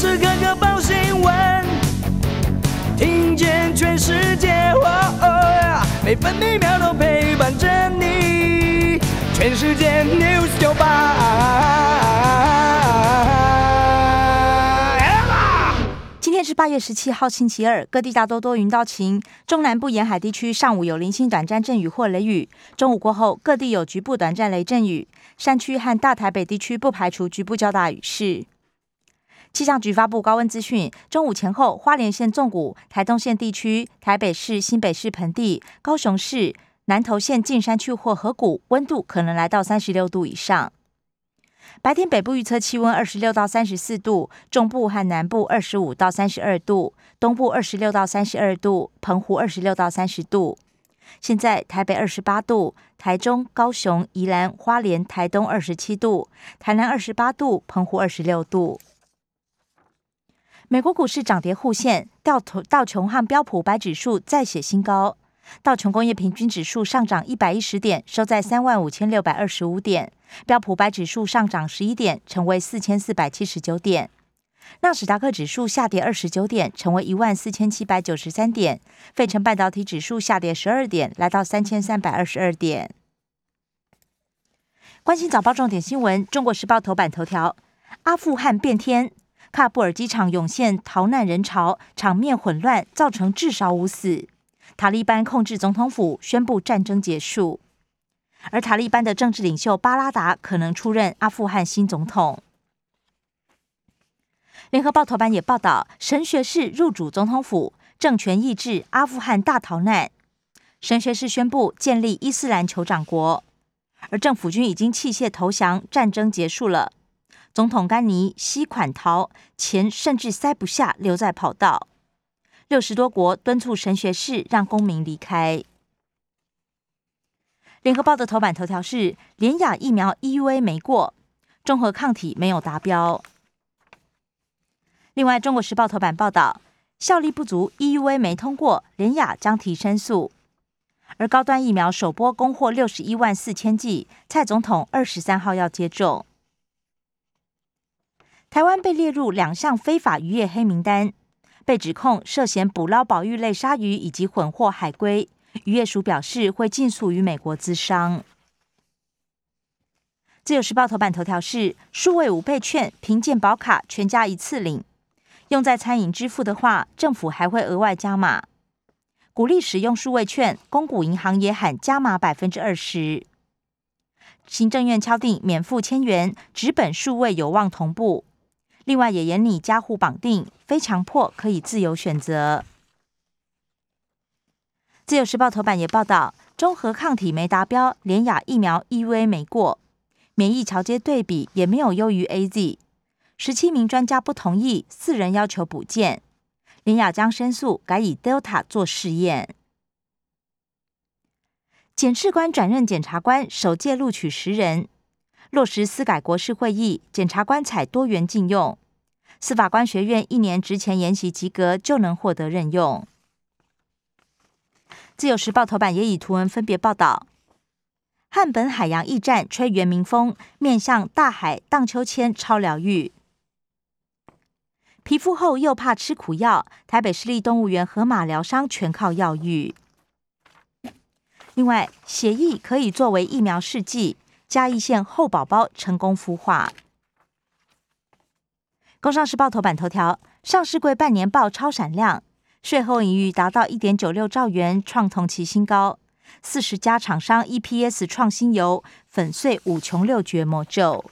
时刻刻报新闻，听见全世界，每分每秒都陪伴着你。全世界 news 九八。今天是八月十七号，星期二，各地大多多云到晴，中南部沿海地区上午有零星短暂阵雨或雷雨，中午过后各地有局部短暂雷阵雨，山区和大台北地区不排除局部较大雨势。气象局发布高温资讯，中午前后，花莲县纵谷、台东县地区、台北市、新北市盆地、高雄市、南投县近山区或河谷，温度可能来到三十六度以上。白天北部预测气温二十六到三十四度，中部和南部二十五到三十二度，东部二十六到三十二度，澎湖二十六到三十度。现在台北二十八度，台中、高雄、宜兰花莲、台东二十七度，台南二十八度，澎湖二十六度。美国股市涨跌互现，道头道琼和标普白指数再写新高。道琼工业平均指数上涨一百一十点，收在三万五千六百二十五点；标普白指数上涨十一点，成为四千四百七十九点。纳斯达克指数下跌二十九点，成为一万四千七百九十三点。费城半导体指数下跌十二点，来到三千三百二十二点。关心早报重点新闻，《中国时报》头版头条：阿富汗变天。喀布尔机场涌现逃难人潮，场面混乱，造成至少五死。塔利班控制总统府，宣布战争结束。而塔利班的政治领袖巴拉达可能出任阿富汗新总统。联合报头版也报道，神学士入主总统府，政权抑制阿富汗大逃难。神学士宣布建立伊斯兰酋长国，而政府军已经弃械投降，战争结束了。总统甘尼息款逃，钱甚至塞不下，留在跑道。六十多国敦促神学士让公民离开。联合报的头版头条是：联雅疫苗 EUA 没过，综合抗体没有达标。另外，中国时报头版报道，效力不足，EUA 没通过，联雅将提申诉。而高端疫苗首波供货六十一万四千剂，蔡总统二十三号要接种。台湾被列入两项非法渔业黑名单，被指控涉嫌捕捞保育类鲨鱼以及混货海龟。渔业署表示会尽速与美国资商。自由时报头版头条是数位五倍券凭健保卡全家一次领，用在餐饮支付的话，政府还会额外加码，鼓励使用数位券。公股银行也喊加码百分之二十。行政院敲定免付千元，纸本数位有望同步。另外也严拟加户绑定，非强迫可以自由选择。自由时报头版也报道，中和抗体没达标，联雅疫苗 EUA 没过，免疫桥接对比也没有优于 AZ。十七名专家不同意，四人要求补件，联雅将申诉，改以 Delta 做试验。检视官转任检察官，首届录取十人。落实司改国事会议，检察官采多元禁用。司法官学院一年职前研习及格就能获得任用。自由时报头版也以图文分别报道：汉本海洋驿站吹原民风，面向大海荡秋千超疗愈。皮肤厚又怕吃苦药，台北市立动物园河马疗伤全靠药浴。另外，血液可以作为疫苗试剂。嘉义县后宝宝成功孵化。工商时报头版头条：上市柜半年报超闪亮，税后盈余达到一点九六兆元，创同期新高。四十家厂商 EPS 创新油，粉碎五穷六绝魔咒。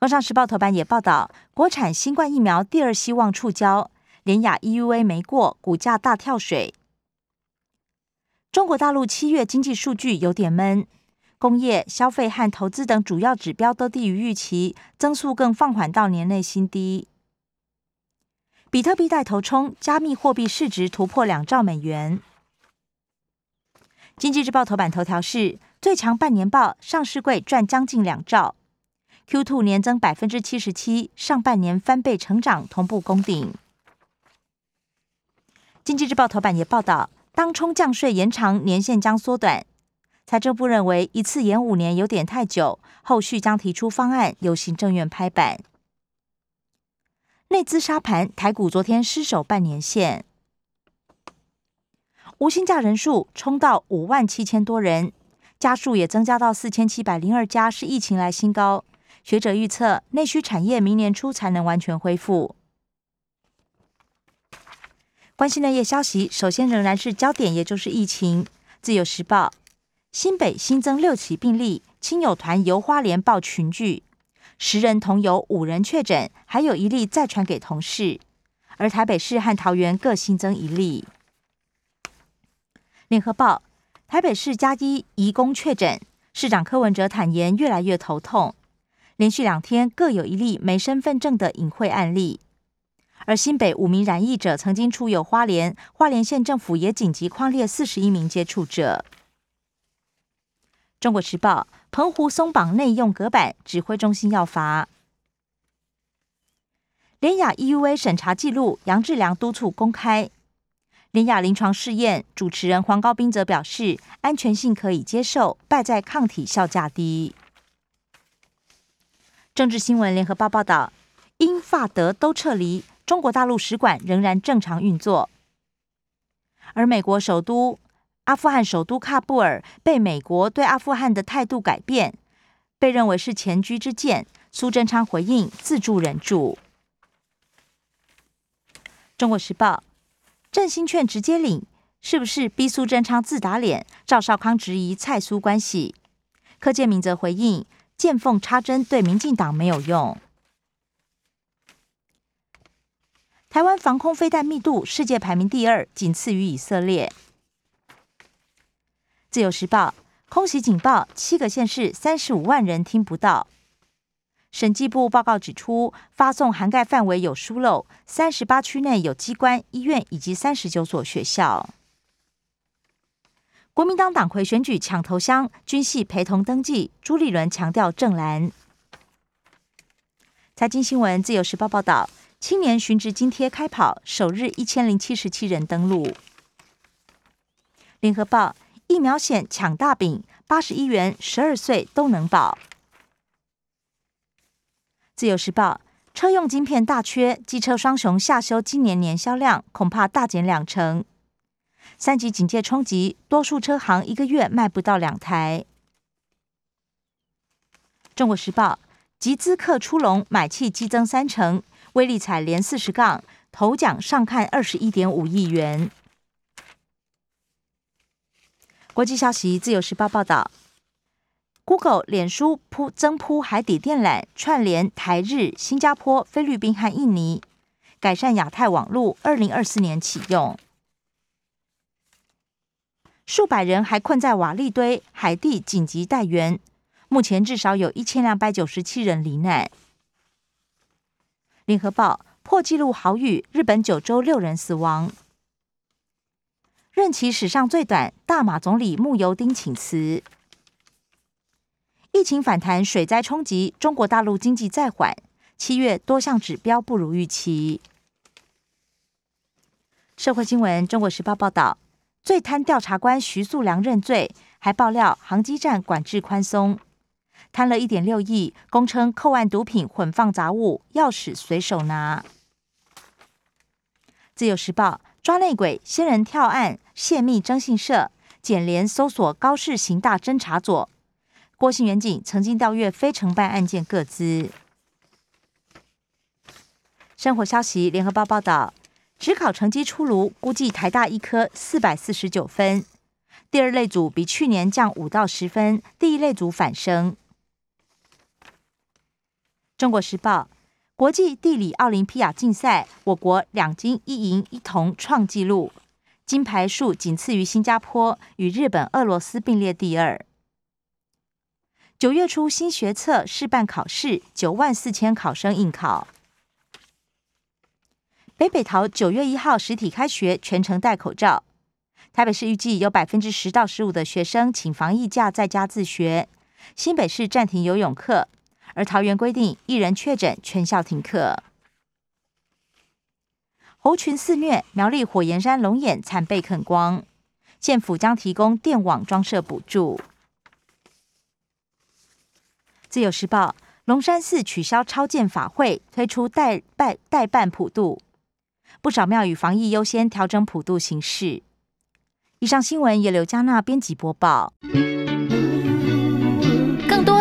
工商时报头版也报道，国产新冠疫苗第二希望触礁，联雅 EUA 没过，股价大跳水。中国大陆七月经济数据有点闷。工业、消费和投资等主要指标都低于预期，增速更放缓到年内新低。比特币带头冲，加密货币市值突破两兆美元。经济日报头版头条是最强半年报，上市柜赚将近两兆，Q two 年增百分之七十七，上半年翻倍成长，同步攻顶。经济日报头版也报道，当冲降税延长年限将缩短。财政部认为一次延五年有点太久，后续将提出方案由行政院拍板。内资沙盘，台股昨天失守半年线，无薪假人数冲到五万七千多人，家数也增加到四千七百零二家，是疫情来新高。学者预测，内需产业明年初才能完全恢复。关心内业消息，首先仍然是焦点，也就是疫情。自由时报，新北新增六起病例，亲友团游花莲报群聚。十人同游，五人确诊，还有一例再传给同事。而台北市和桃园各新增一例。联合报：台北市加一移工确诊，市长柯文哲坦言越来越头痛。连续两天各有一例没身份证的隐晦案例。而新北五名染疫者曾经出游花莲，花莲县政府也紧急框列四十一名接触者。中国时报。澎湖松绑内用隔板，指挥中心要罚。联雅 EUA 审查记录，杨志良督促公开。联雅临床试验主持人黄高斌则表示，安全性可以接受，败在抗体效价低。政治新闻联合报报道，英法德都撤离，中国大陆使馆仍然正常运作，而美国首都。阿富汗首都喀布尔被美国对阿富汗的态度改变，被认为是前车之鉴。苏贞昌回应自助人助。中国时报，振兴券直接领，是不是逼苏贞昌自打脸？赵少康质疑蔡苏关系，柯建明则回应见缝插针对民进党没有用。台湾防空飞弹密度世界排名第二，仅次于以色列。自由时报空袭警报，七个县市三十五万人听不到。审计部报告指出，发送涵盖范围有疏漏，三十八区内有机关、医院以及三十九所学校。国民党党魁选举抢头香，军系陪同登记。朱立伦强调正蓝。财经新闻，自由时报报道，青年寻职津贴开跑，首日一千零七十七人登录。联合报。疫苗险抢大饼，八十一元，十二岁都能保。自由时报：车用晶片大缺，机车双雄下修今年年销量，恐怕大减两成。三级警戒冲击，多数车行一个月卖不到两台。中国时报：集资客出笼，买气激增三成，威力彩连四十杠，头奖上看二十一点五亿元。国际消息，《自由时报》报道，Google、脸书铺增铺海底电缆，串联台日、新加坡、菲律宾和印尼，改善亚太网络。二零二四年启用。数百人还困在瓦砾堆，海地紧急待援。目前至少有一千两百九十七人罹难。联合报破纪录豪雨，日本九州六人死亡。任期史上最短，大马总理慕尤丁请辞。疫情反弹，水灾冲击，中国大陆经济再缓。七月多项指标不如预期。社会新闻，《中国时报》报道，最贪调查官徐素良认罪，还爆料航机站管制宽松，贪了一点六亿，供称扣案毒品混放杂物，钥匙随手拿。自由时报。抓内鬼，仙人跳案泄密征信社，检联搜索高市刑大侦查组。郭姓远警曾经调阅非承办案件各资。生活消息，联合报报道，职考成绩出炉，估计台大一科四百四十九分，第二类组比去年降五到十分，第一类组反升。中国时报。国际地理奥林匹亚竞赛，我国两金一银一铜创纪录，金牌数仅次于新加坡，与日本、俄罗斯并列第二。九月初新学测试办考试，九万四千考生应考。北北桃九月一号实体开学，全程戴口罩。台北市预计有百分之十到十五的学生请防疫假在家自学。新北市暂停游泳课。而桃园规定一人确诊全校停课。猴群肆虐，苗栗火焰山龙眼惨被啃光，县府将提供电网装设补助。自由时报：龙山寺取消超建法会，推出代办代办普渡，不少庙宇防疫优先调整普渡形式。以上新闻由刘嘉娜编辑播报。